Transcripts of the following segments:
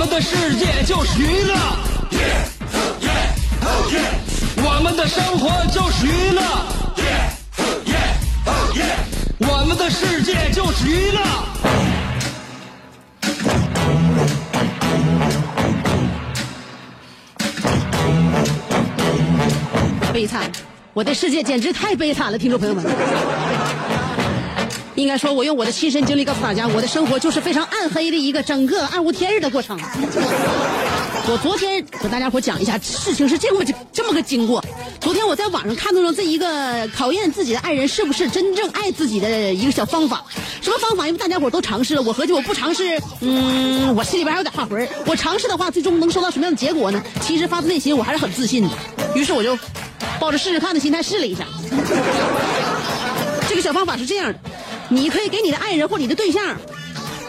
我们的世界就是娱乐，我们的生活就是娱乐，我们的世界就是娱乐。悲惨，我的世界简直太悲惨了，听众朋友们。应该说，我用我的亲身经历告诉大家，我的生活就是非常暗黑的一个整个暗无天日的过程。我昨天和大家伙讲一下，事情是这么这么个经过。昨天我在网上看到了这一个考验自己的爱人是不是真正爱自己的一个小方法。什么方法？因为大家伙都尝试了，我合计我不尝试，嗯，我心里边还有点怕魂我尝试的话，最终能收到什么样的结果呢？其实发自内心我还是很自信的。于是我就抱着试试看的心态试了一下。这个小方法是这样的。你可以给你的爱人或你的对象，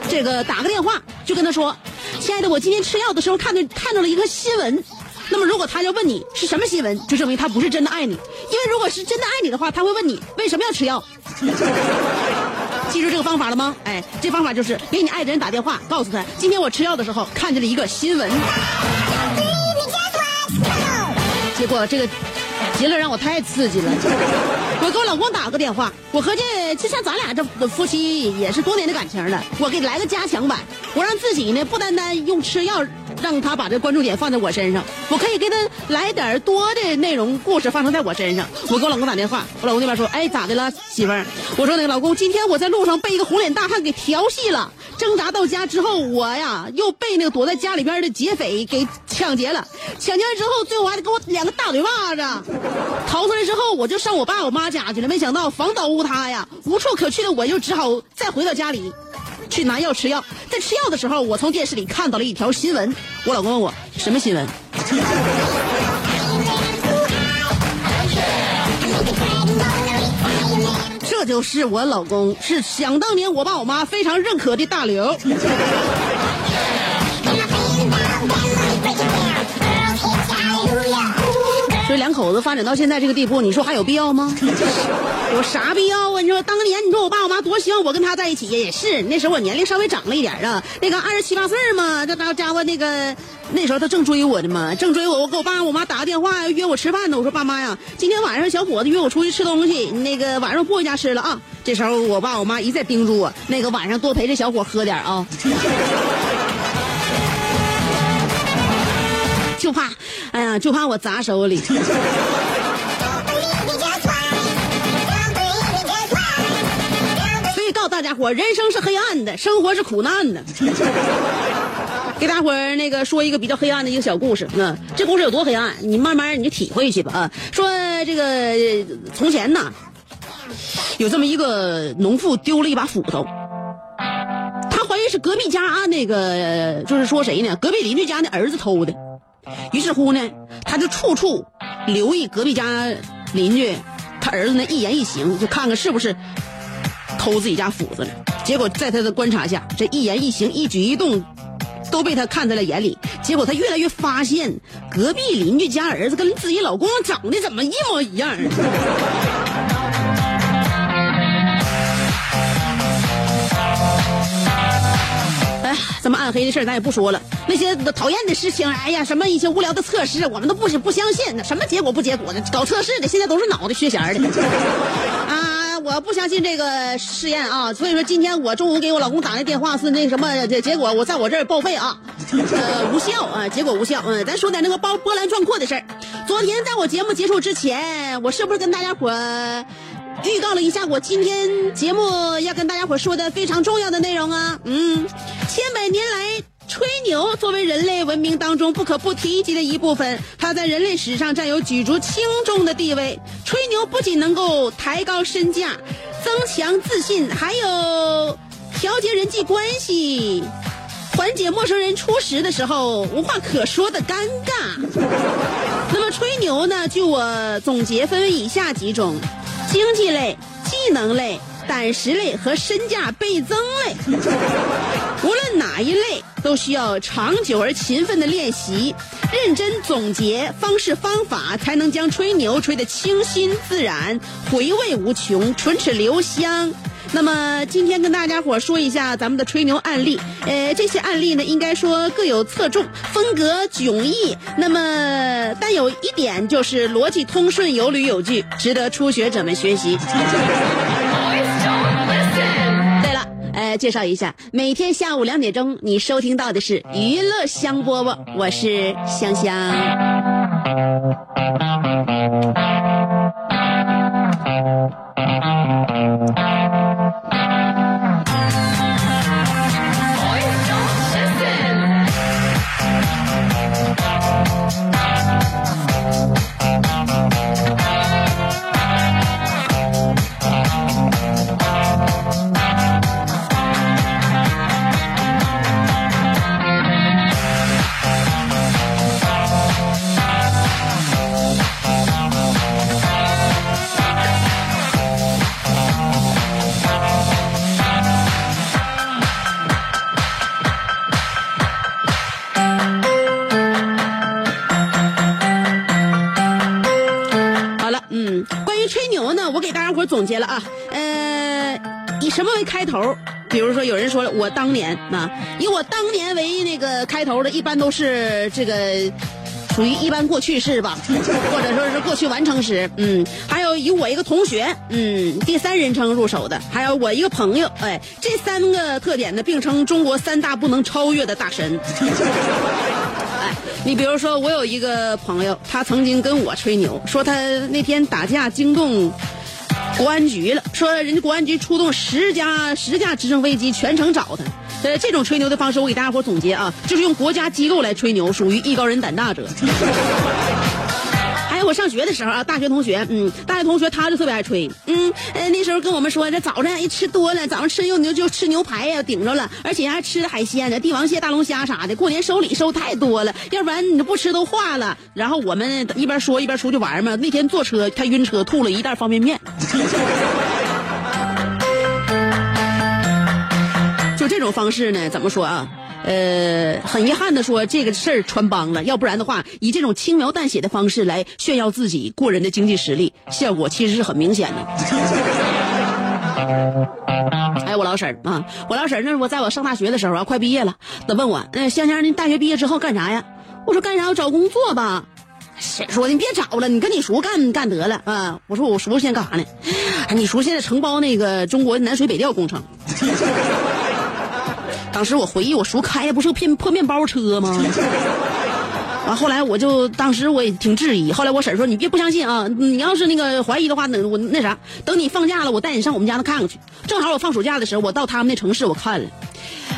这个打个电话，就跟他说：“亲爱的，我今天吃药的时候看到看到了一个新闻。”那么如果他要问你是什么新闻，就证明他不是真的爱你。因为如果是真的爱你的话，他会问你为什么要吃药。记住这个方法了吗？哎，这方法就是给你爱的人打电话，告诉他今天我吃药的时候看见了一个新闻。结果这个。结论让我太刺激了，我给我老公打个电话，我合计就像咱俩这夫妻也是多年的感情了，我给来个加强版，我让自己呢不单单用吃药让他把这关注点放在我身上，我可以给他来点多的内容故事发生在我身上。我给我老公打电话，我老公那边说，哎咋的了媳妇？我说那个老公，今天我在路上被一个红脸大汉给调戏了。挣扎到家之后，我呀又被那个躲在家里边的劫匪给抢劫了。抢劫完之后，最后还得给我两个大嘴巴子。逃出来之后，我就上我爸我妈家去了。没想到房倒屋塌呀，无处可去的我就只好再回到家里，去拿药吃药。在吃药的时候，我从电视里看到了一条新闻。我老公问我什么新闻？这就是我老公，是想当年我爸我妈非常认可的大刘。这两口子发展到现在这个地步，你说还有必要吗？有啥必要啊？你说当年你说我爸我妈多希望我跟他在一起呀？也是那时候我年龄稍微长了一点啊，那个二十七八岁嘛，这大家伙那个。那时候他正追我呢嘛，正追我，我给我爸我妈打个电话约我吃饭呢。我说爸妈呀，今天晚上小伙子约我出去吃东西，那个晚上不回家吃了啊。这时候我爸我妈一再叮嘱我，那个晚上多陪这小伙喝点啊，就怕，哎呀，就怕我砸手里。所以告诉大家伙，人生是黑暗的，生活是苦难的。给大伙儿那个说一个比较黑暗的一个小故事，嗯，这故事有多黑暗，你慢慢你就体会去吧啊。说这个从前呢，有这么一个农妇丢了一把斧头，她怀疑是隔壁家那个，就是说谁呢？隔壁邻居家的儿子偷的。于是乎呢，他就处处留意隔壁家邻居他儿子那一言一行，就看看是不是偷自己家斧子了。结果在他的观察下，这一言一行、一举一动。都被他看在了眼里，结果他越来越发现，隔壁邻居家儿子跟自己老公长得怎么一模一样？这么暗黑的事儿咱也不说了。那些讨厌的事情，哎呀，什么一些无聊的测试，我们都不不相信。那什么结果不结果的，搞测试的现在都是脑袋缺弦的 啊。我不相信这个试验啊，所以说今天我中午给我老公打那电话是那什么，结果我在我这儿报废啊，呃无效啊，结果无效。嗯，咱说点那个波波澜壮阔的事儿。昨天在我节目结束之前，我是不是跟大家伙预告了一下我今天节目要跟大家伙说的非常重要的内容啊？嗯，千百年来。吹牛作为人类文明当中不可不提及的一部分，它在人类史上占有举足轻重的地位。吹牛不仅能够抬高身价、增强自信，还有调节人际关系，缓解陌生人初识的时候无话可说的尴尬。那么吹牛呢？据我总结，分为以下几种：经济类、技能类、胆识类和身价倍增类。无论哪一类，都需要长久而勤奋的练习，认真总结方式方法，才能将吹牛吹得清新自然，回味无穷，唇齿留香。那么今天跟大家伙说一下咱们的吹牛案例，呃，这些案例呢，应该说各有侧重，风格迥异。那么，但有一点就是逻辑通顺，有理有据，值得初学者们学习。对了，呃，介绍一下，每天下午两点钟，你收听到的是娱乐香饽饽，我是香香。总结了啊，呃，以什么为开头？比如说，有人说了，我当年啊，以我当年为那个开头的，一般都是这个属于一般过去式吧，或者说是过去完成时。嗯，还有以我一个同学，嗯，第三人称入手的，还有我一个朋友，哎，这三个特点呢，并称中国三大不能超越的大神。哎，你比如说，我有一个朋友，他曾经跟我吹牛，说他那天打架惊动国安局了，说人家国安局出动十架十架直升飞机全程找他。呃，这种吹牛的方式，我给大家伙总结啊，就是用国家机构来吹牛，属于艺高人胆大者。我上学的时候啊，大学同学，嗯，大学同学他就特别爱吹，嗯，那时候跟我们说，这早上一吃多了，早上吃又牛就吃牛排呀，顶着了，而且还吃海鲜呢，帝王蟹、大龙虾啥的，过年收礼收太多了，要不然你不吃都化了。然后我们一边说一边出去玩嘛，那天坐车他晕车，吐了一袋方便面。就这种方式呢，怎么说啊？呃，很遗憾的说，这个事儿穿帮了。要不然的话，以这种轻描淡写的方式来炫耀自己过人的经济实力，效果其实是很明显的。还 有我老婶儿啊，我老婶儿那我在我上大学的时候啊，快毕业了，她问我，那香香，你大学毕业之后干啥呀？我说干啥？我找工作吧。谁说的？你别找了，你跟你叔干干得了啊！我说我叔现在干啥呢？你叔现在承包那个中国南水北调工程。当时我回忆，我叔开的不是个破面包车吗？完后来我就当时我也挺质疑，后来我婶说你别不相信啊，你要是那个怀疑的话，那我那啥，等你放假了，我带你上我们家那看看去。正好我放暑假的时候，我到他们那城市我看了，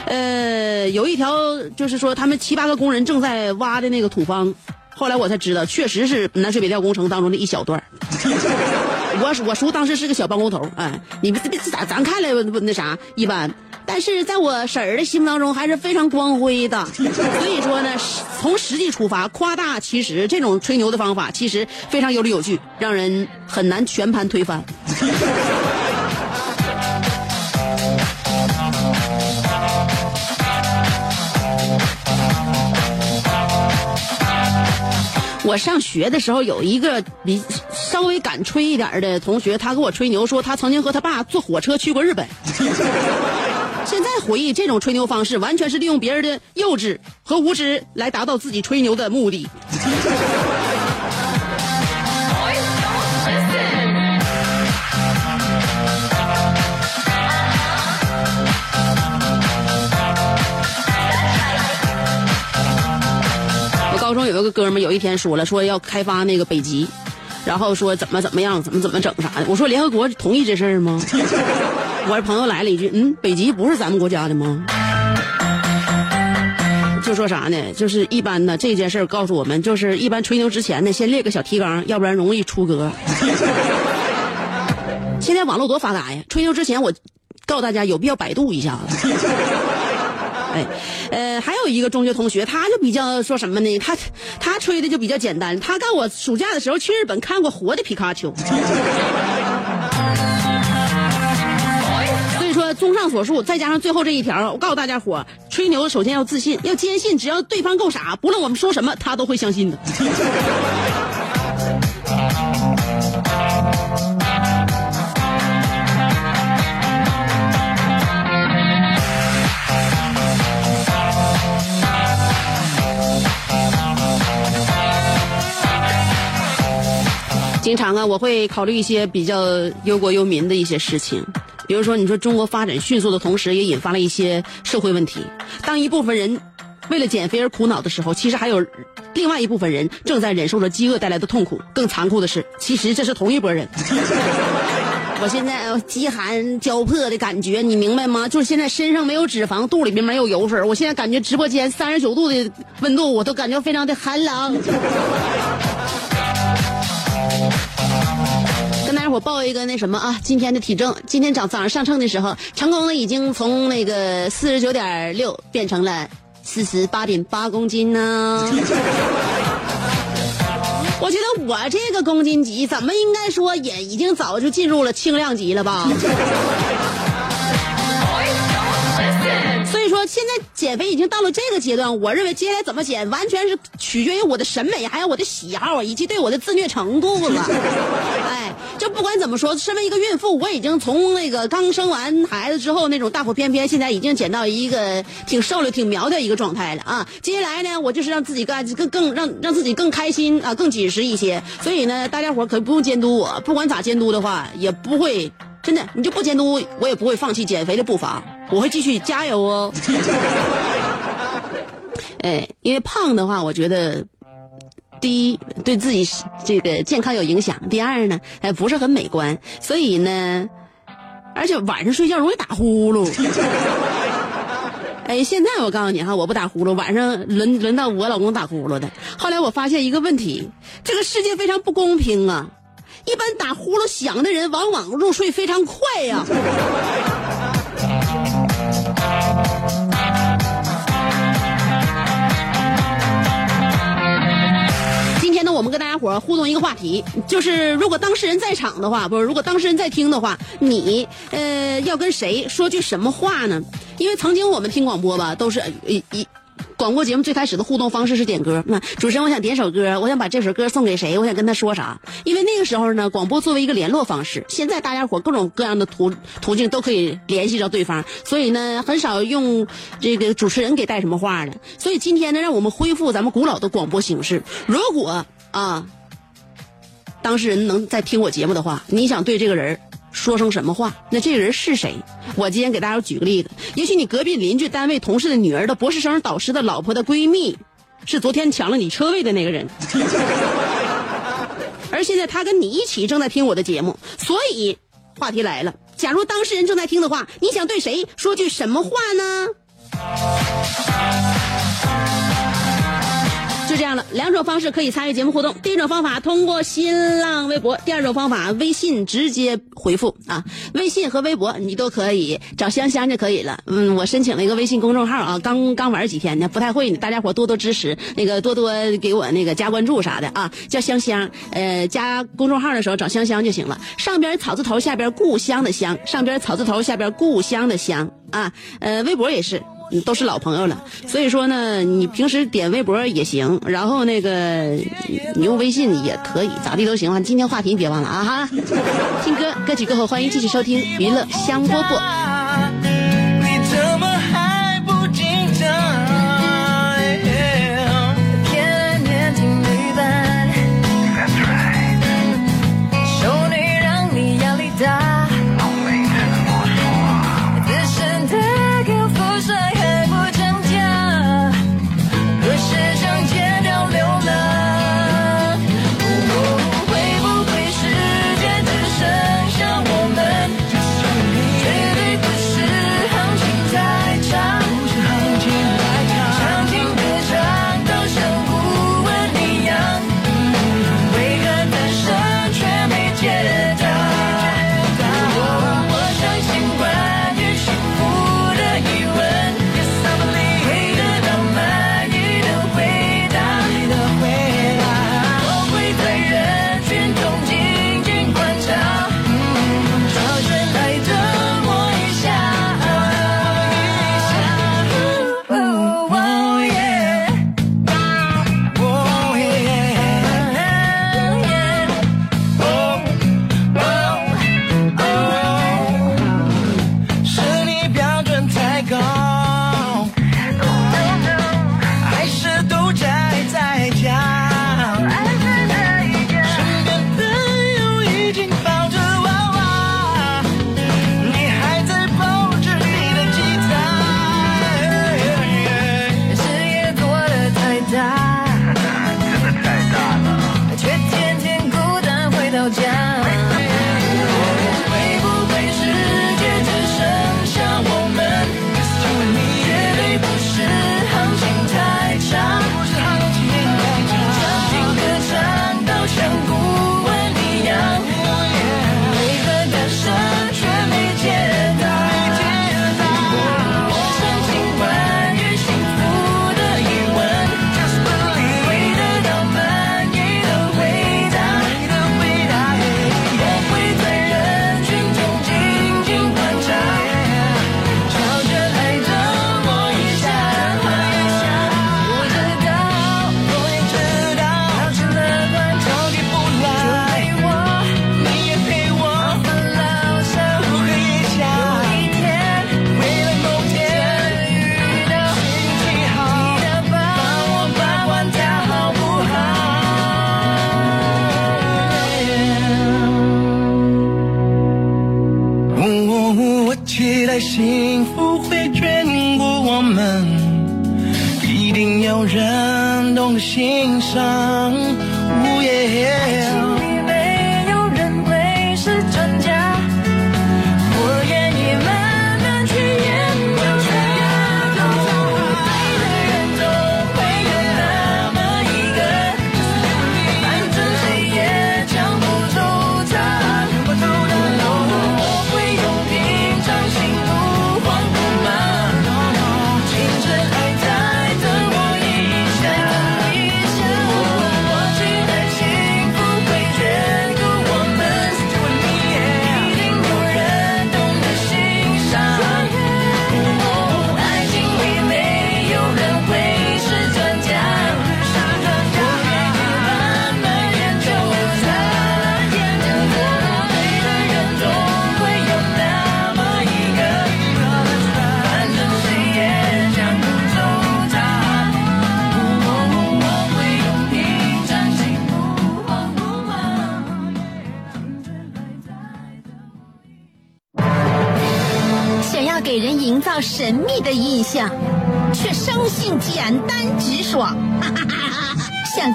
呃，有一条就是说他们七八个工人正在挖的那个土方，后来我才知道，确实是南水北调工程当中的一小段 我我叔当时是个小包工头，哎，你别别咱咱看来那啥一般。但是在我婶儿的心目当中还是非常光辉的，所以说呢，从实际出发，夸大其实，这种吹牛的方法其实非常有理有据，让人很难全盘推翻。我上学的时候有一个比稍微敢吹一点的同学，他给我吹牛说他曾经和他爸坐火车去过日本。回忆这种吹牛方式，完全是利用别人的幼稚和无知来达到自己吹牛的目的。我高中有一个哥们，有一天说了，说要开发那个北极，然后说怎么怎么样，怎么怎么整啥的。我说联合国同意这事儿吗？我这朋友来了一句：“嗯，北极不是咱们国家的吗？”就说啥呢？就是一般呢，这件事告诉我们，就是一般吹牛之前呢，先列个小提纲，要不然容易出格。现在网络多发达呀！吹牛之前，我告诉大家有必要百度一下子。哎，呃，还有一个中学同学，他就比较说什么呢？他他吹的就比较简单，他告我暑假的时候去日本看过活的皮卡丘。所以说，综上所述，再加上最后这一条，我告诉大家伙，吹牛首先要自信，要坚信，只要对方够傻，不论我们说什么，他都会相信的。经常啊，我会考虑一些比较忧国忧民的一些事情，比如说，你说中国发展迅速的同时，也引发了一些社会问题。当一部分人为了减肥而苦恼的时候，其实还有另外一部分人正在忍受着饥饿带来的痛苦。更残酷的是，其实这是同一拨人。我现在饥寒交迫的感觉，你明白吗？就是现在身上没有脂肪，肚里面没有油水。我现在感觉直播间三十九度的温度，我都感觉非常的寒冷。我报一个那什么啊，今天的体重，今天早早上上秤的时候，成功的已经从那个四十九点六变成了四十八点八公斤呢。我觉得我这个公斤级，怎么应该说也已经早就进入了轻量级了吧？说，现在减肥已经到了这个阶段，我认为接下来怎么减，完全是取决于我的审美，还有我的喜好，以及对我的自虐程度了。哎，就不管怎么说，身为一个孕妇，我已经从那个刚生完孩子之后那种大腹便便，现在已经减到一个挺瘦了、挺苗条一个状态了啊。接下来呢，我就是让自己干更更让让自己更开心啊，更紧实一些。所以呢，大家伙可不用监督我，不管咋监督的话，也不会真的，你就不监督，我也不会放弃减肥的步伐。我会继续加油哦。哎，因为胖的话，我觉得第一对自己这个健康有影响，第二呢，哎不是很美观，所以呢，而且晚上睡觉容易打呼噜。哎，现在我告诉你哈，我不打呼噜，晚上轮轮到我老公打呼噜的。后来我发现一个问题，这个世界非常不公平啊！一般打呼噜响的人，往往入睡非常快呀。今天呢，我们跟大家伙互动一个话题，就是如果当事人在场的话，不是如果当事人在听的话，你呃要跟谁说句什么话呢？因为曾经我们听广播吧，都是一一。广播节目最开始的互动方式是点歌，那主持人我想点首歌，我想把这首歌送给谁，我想跟他说啥？因为那个时候呢，广播作为一个联络方式，现在大家伙各种各样的途途径都可以联系着对方，所以呢，很少用这个主持人给带什么话了。所以今天呢，让我们恢复咱们古老的广播形式。如果啊，当事人能在听我节目的话，你想对这个人说声什么话？那这个人是谁？我今天给大家举个例子，也许你隔壁邻居、单位同事的女儿的博士生导师的老婆的闺蜜，是昨天抢了你车位的那个人，而现在他跟你一起正在听我的节目，所以话题来了，假如当事人正在听的话，你想对谁说句什么话呢？两种方式可以参与节目互动。第一种方法通过新浪微博，第二种方法微信直接回复啊，微信和微博你都可以找香香就可以了。嗯，我申请了一个微信公众号啊，刚刚玩几天呢，不太会呢，大家伙多多支持，那个多多给我那个加关注啥的啊，叫香香。呃，加公众号的时候找香香就行了，上边草字头，下边故乡的乡，上边草字头，下边故乡的乡啊。呃，微博也是。都是老朋友了，所以说呢，你平时点微博也行，然后那个你用微信也可以，咋地都行啊。今天话题你别忘了啊哈！听歌，歌曲过后欢迎继续收听娱乐香饽饽。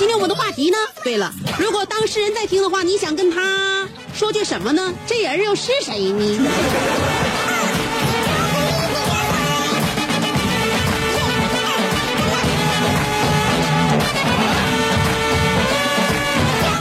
今天我们的话题呢？对了，如果当事人在听的话，你想跟他说句什么呢？这人又是谁呢？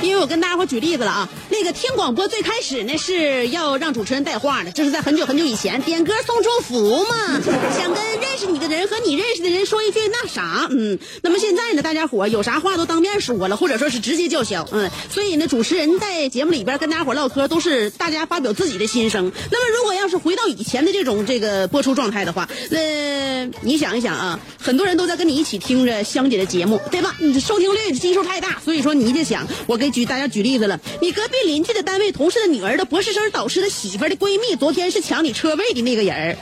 因为我跟大家伙举例子了啊，那个听广播最开始呢是要让主持人带话的，这是在很久很久以前点歌送祝福嘛，想跟任你的人和你认识的人说一句那啥，嗯，那么现在呢，大家伙有啥话都当面说了，或者说是直接叫嚣，嗯，所以呢，主持人在节目里边跟大家伙唠嗑都是大家发表自己的心声。那么如果要是回到以前的这种这个播出状态的话，那你想一想啊，很多人都在跟你一起听着香姐的节目，对吧？你这收听率基数太大，所以说你就想，我给举大家举例子了，你隔壁邻居的单位同事的女儿的博士生导师的媳妇的闺蜜，昨天是抢你车位的那个人，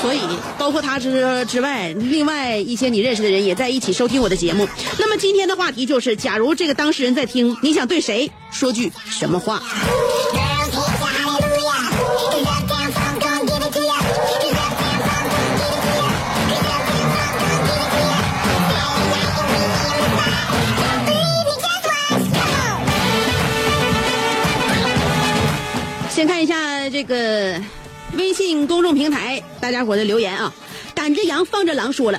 所以包括他之之外，另外一些你认识的人也在一起收听我的节目。那么今天的话题就是，假如这个当事人在听，你想对谁说句什么话？先看一下这个微信公众平台大家伙的留言啊，赶着羊放着狼说了。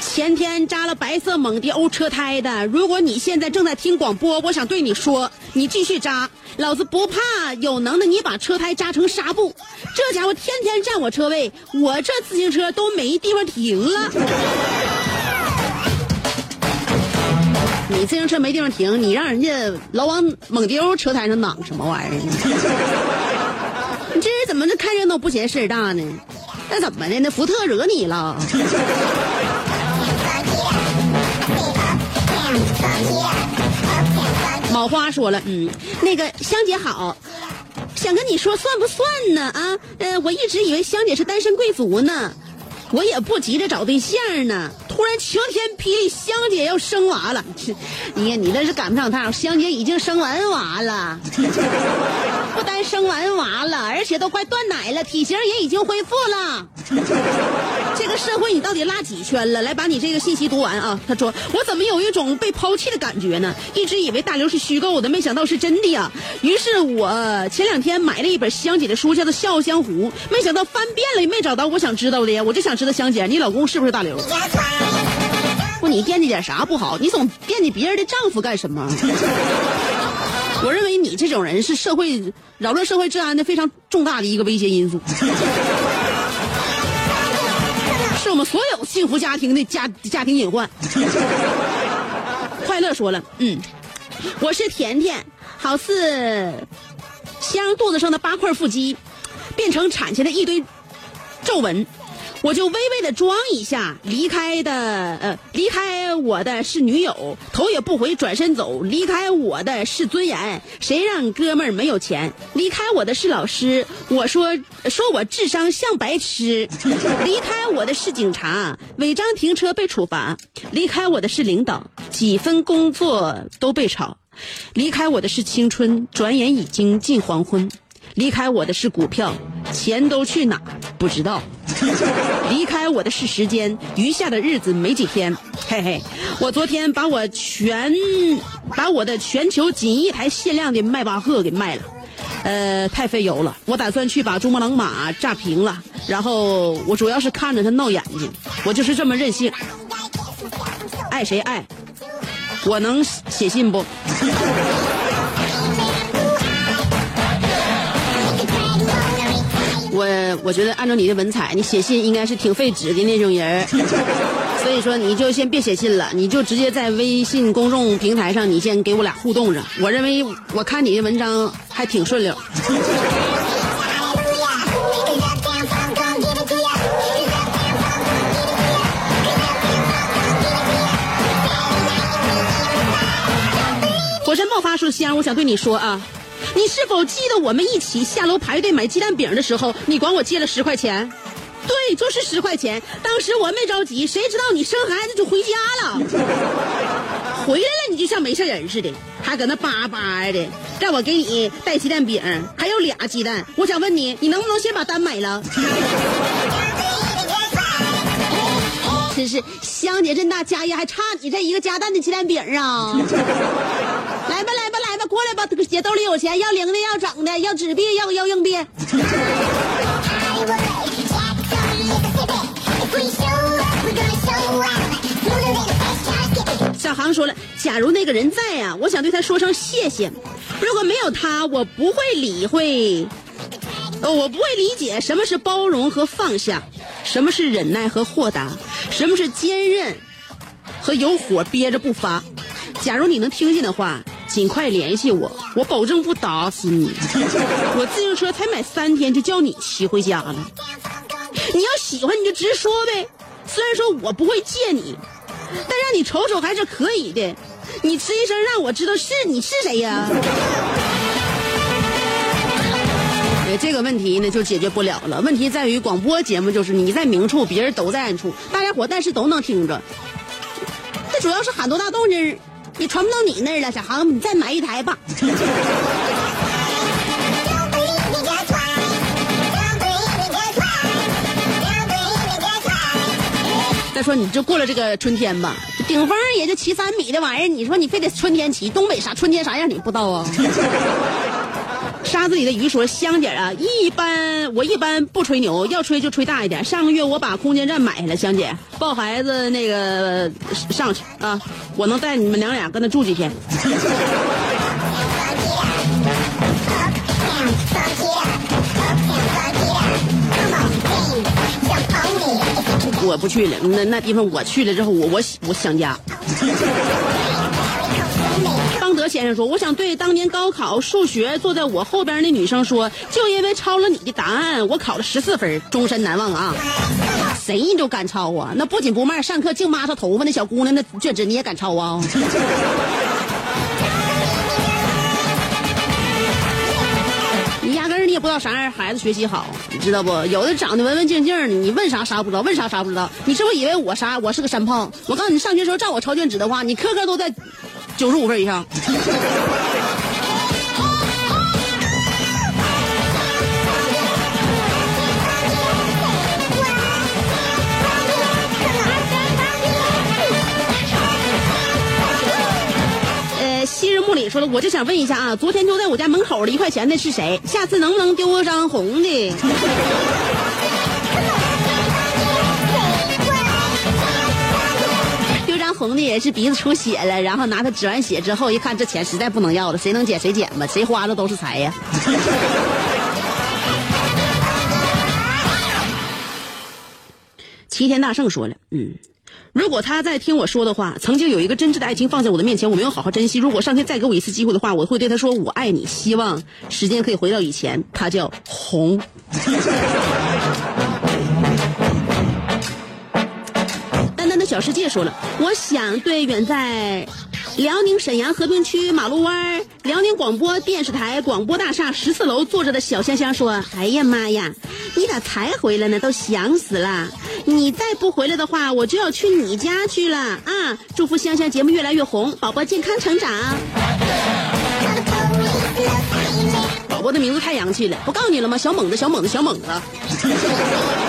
前天扎了白色蒙迪欧车胎的，如果你现在正在听广播，我想对你说，你继续扎，老子不怕，有能耐你把车胎扎成纱布。这家伙天天占我车位，我这自行车都没地方停了。你自行车没地方停，你让人家老往蒙丢车胎上挡什么玩意儿？你这人怎么这看热闹不嫌事儿大呢？那怎么的？那福特惹你了？毛花说了，嗯，那个香姐好，想跟你说算不算呢？啊，呃，我一直以为香姐是单身贵族呢，我也不急着找对象呢。突然晴天霹雳，香姐要生娃了，你你这是赶不上趟，香姐已经生完娃了，不单生完娃了，而且都快断奶了，体型也已经恢复了。这个社会你到底拉几圈了？来把你这个信息读完啊！他说我怎么有一种被抛弃的感觉呢？一直以为大刘是虚构的，没想到是真的呀。于是我前两天买了一本香姐的书，叫做《笑傲江湖》，没想到翻遍了也没找到我想知道的呀。我就想知道香姐，你老公是不是大刘？不，你惦记点啥不好？你总惦记别人的丈夫干什么？我认为你这种人是社会扰乱社会治安的非常重大的一个威胁因素，是我们所有幸福家庭的家家庭隐患。快乐说了，嗯，我是甜甜，好似香肚子上的八块腹肌变成产前的一堆皱纹。我就微微的装一下，离开的呃，离开我的是女友，头也不回转身走。离开我的是尊严，谁让哥们儿没有钱？离开我的是老师，我说说我智商像白痴。离开我的是警察，违章停车被处罚。离开我的是领导，几分工作都被炒。离开我的是青春，转眼已经近黄昏。离开我的是股票，钱都去哪不知道。离开我的是时间，余下的日子没几天。嘿嘿，我昨天把我全把我的全球仅一台限量的迈巴赫给卖了，呃，太费油了。我打算去把珠穆朗玛炸平了，然后我主要是看着它闹眼睛，我就是这么任性。爱谁爱，我能写信不？我我觉得按照你的文采，你写信应该是挺费纸的那种人 所以说你就先别写信了，你就直接在微信公众平台上，你先给我俩互动着。我认为我看你的文章还挺顺溜。火山爆发说香，我想对你说啊。你是否记得我们一起下楼排队买鸡蛋饼的时候，你管我借了十块钱？对，就是十块钱。当时我没着急，谁知道你生孩子就回家了，回来了你就像没事人似的，还搁那叭叭的让我给你带鸡蛋饼，还有俩鸡蛋。我想问你，你能不能先把单买了？真是香姐这大家业，还差你这一个加蛋的鸡蛋饼啊！来吧，来，过来吧！姐兜里有钱，要零的，要整的，要纸币，要要硬币。小航说了，假如那个人在呀，我想对他说声谢谢。如果没有他，我不会理会，我不会理解什么是包容和放下，什么是忍耐和豁达，什么是坚韧和有火憋着不发。假如你能听见的话。尽快联系我，我保证不打死你。我自行车才买三天，就叫你骑回家了。你要喜欢你就直说呗。虽然说我不会借你，但让你瞅瞅还是可以的。你吱一声让我知道是你是谁呀？哎，这个问题呢就解决不了了。问题在于广播节目就是你在明处，别人都在暗处，大家伙但是都能听着。这主要是喊多大动静也传不到你那儿了，小航，你再买一台吧。再说你就过了这个春天吧，顶峰也就骑三米的玩意儿，你说你非得春天骑，东北啥春天啥样你不知道啊？沙子里的鱼说：“香姐啊，一般我一般不吹牛，要吹就吹大一点。上个月我把空间站买下来，香姐抱孩子那个上去啊，我能带你们娘俩跟那住几天。”我不去了，那那地方我去了之后，我我我想家。先生说：“我想对当年高考数学坐在我后边的女生说，就因为抄了你的答案，我考了十四分，终身难忘啊！谁你都敢抄啊？那不仅不慢，上课净抹他头发那小姑娘，那卷纸你也敢抄啊？” 你压根你也不知道啥样孩子学习好，你知道不？有的长得文文静静的，你问啥啥不知道，问啥啥不知道。你是不是以为我啥？我是个山炮？我告诉你，上学时候照我抄卷纸的话，你科科都在九十五分以上。呃，昔日暮里说了，我就想问一下啊，昨天丢在我家门口的一块钱的是谁？下次能不能丢张红的？红的也是鼻子出血了，然后拿他止完血之后，一看这钱实在不能要了，谁能捡谁捡吧，谁花的都是财呀。齐天大圣说了，嗯，如果他在听我说的话，曾经有一个真挚的爱情放在我的面前，我没有好好珍惜。如果上天再给我一次机会的话，我会对他说我爱你，希望时间可以回到以前。他叫红。的小世界说了，我想对远在辽宁沈阳和平区马路湾辽宁广播电视台广播大厦十四楼坐着的小香香说：“哎呀妈呀，你咋才回来呢？都想死了！你再不回来的话，我就要去你家去了啊！祝福香香节目越来越红，宝宝健康成长。”宝宝的名字太洋气了，不告诉你了吗？小猛子，小猛子，小猛子。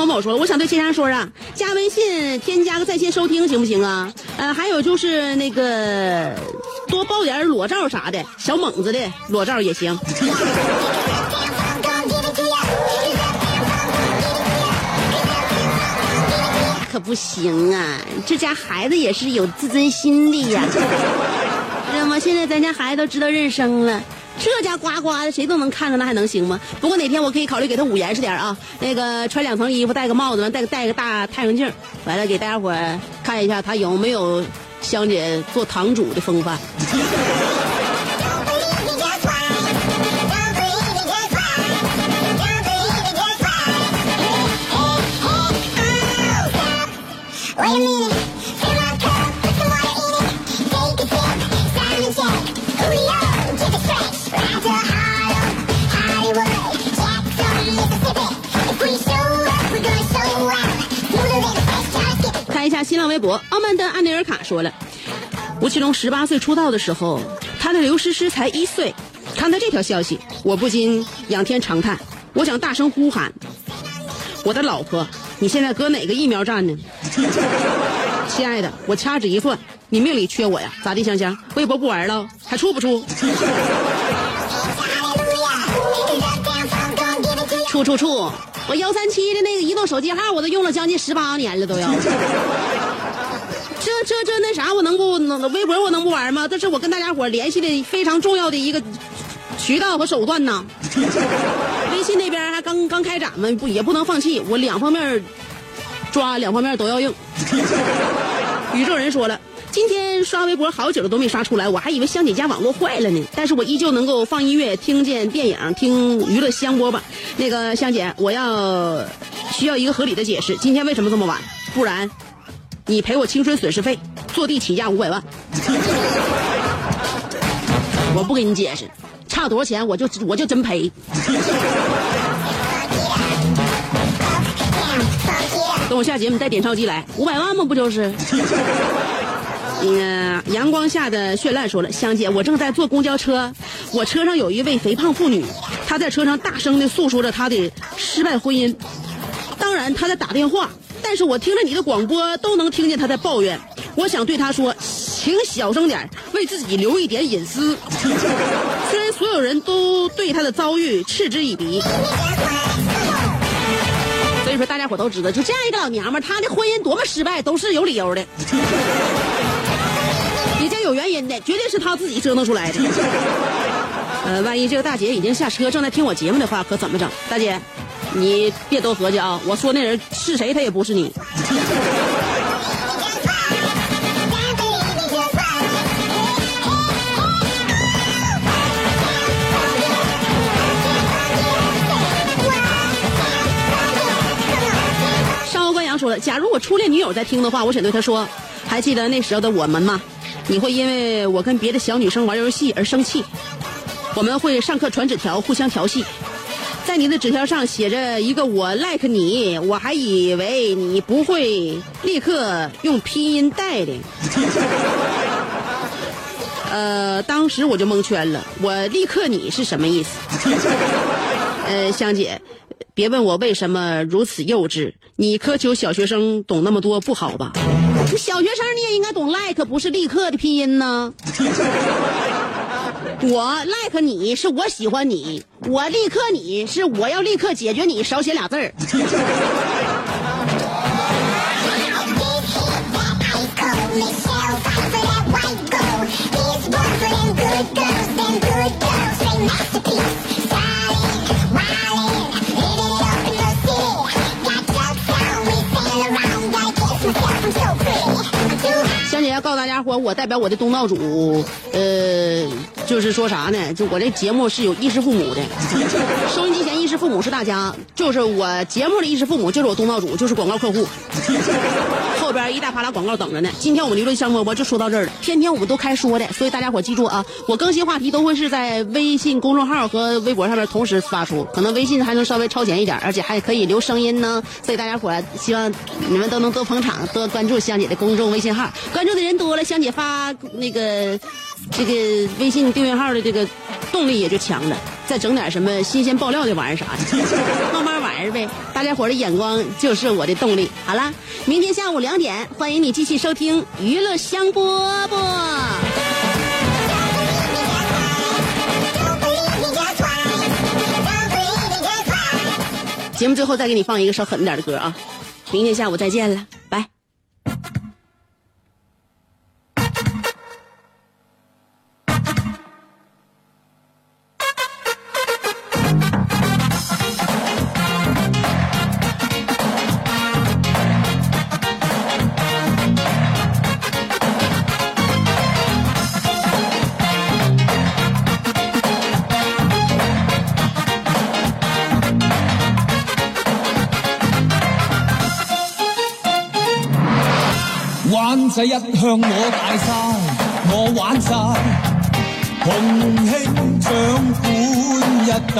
某某说：“我想对千山说啊，加微信添加个在线收听行不行啊？呃，还有就是那个多爆点裸照啥的，小猛子的裸照也行。”可不行啊，这家孩子也是有自尊心的呀。知道吗？现在咱家孩子都知道认生了。这家呱呱的，谁都能看着，那还能行吗？不过哪天我可以考虑给他捂严实点啊，那个穿两层衣服，戴个帽子，戴个戴个大太阳镜，完了给大家伙看一下他有没有香姐做堂主的风范。新浪微博，奥曼的安内尔卡说了，吴奇隆十八岁出道的时候，他的刘诗诗才一岁。看到这条消息，我不禁仰天长叹，我想大声呼喊：我的老婆，你现在搁哪个疫苗站呢？亲爱的，我掐指一算，你命里缺我呀？咋地，香香？微博不玩了，还出不出？出出出！我幺三七的那个移动手机号，我都用了将近十八年了，都要。这这这那啥，我能不能微博我能不玩吗？这是我跟大家伙联系的非常重要的一个渠道和手段呢。微信那边还刚刚开展嘛，不也不能放弃，我两方面抓，两方面都要用。宇宙人说了。今天刷微博好久了都没刷出来，我还以为香姐家网络坏了呢。但是我依旧能够放音乐、听见电影、听娱乐香锅吧。那个香姐，我要需要一个合理的解释，今天为什么这么晚？不然你赔我青春损失费，坐地起价五百万。我不给你解释，差多少钱我就我就真赔。等我下节目带点钞机来，五百万吗？不就是？嗯，阳光下的绚烂说了，香姐，我正在坐公交车，我车上有一位肥胖妇女，她在车上大声的诉说着她的失败婚姻。当然，她在打电话，但是我听着你的广播都能听见她在抱怨。我想对她说，请小声点，为自己留一点隐私。虽然所有人都对她的遭遇嗤之以鼻，所以说大家伙都知道，就这样一个老娘们，她的婚姻多么失败，都是有理由的。家有原因的，绝对是他自己折腾出来的。呃，万一这个大姐已经下车，正在听我节目的话，可怎么整？大姐，你别多合计啊！我说那人是谁，他也不是你。上官阳说了，假如我初恋女友在听的话，我想对她说：还记得那时候的我们吗？你会因为我跟别的小女生玩游戏而生气，我们会上课传纸条互相调戏。在你的纸条上写着一个我 like 你，我还以为你不会立刻用拼音带的。呃，当时我就蒙圈了，我立刻你是什么意思？呃，香姐，别问我为什么如此幼稚，你苛求小学生懂那么多不好吧？小学生你也应该懂 like 不是立刻的拼音呢。我 like 你是我喜欢你，我立刻你是我要立刻解决你，少写俩字儿。我代表我的东道主，呃，就是说啥呢？就我这节目是有衣食父母的，收音机前衣食父母是大家，就是我节目的衣食父母就是我东道主，就是广告客户。后边一大扒拉广告等着呢。今天我们娱乐香饽饽就说到这儿了，天天我们都开说的，所以大家伙记住啊，我更新话题都会是在微信公众号和微博上面同时发出，可能微信还能稍微超前一点，而且还可以留声音呢。所以大家伙希望你们都能多捧场，多关注香姐的公众微信号，关注的人多了，香姐发那个这个微信订阅号的这个动力也就强了。再整点什么新鲜爆料的玩意儿啥的，慢慢玩儿呗。大家伙的眼光就是我的动力。好了，明天下午两点，欢迎你继续收听娱乐香饽饽。节目最后再给你放一个稍狠点的歌啊！明天下午再见了，拜。一向我大晒，我玩晒，洪兴掌管一带。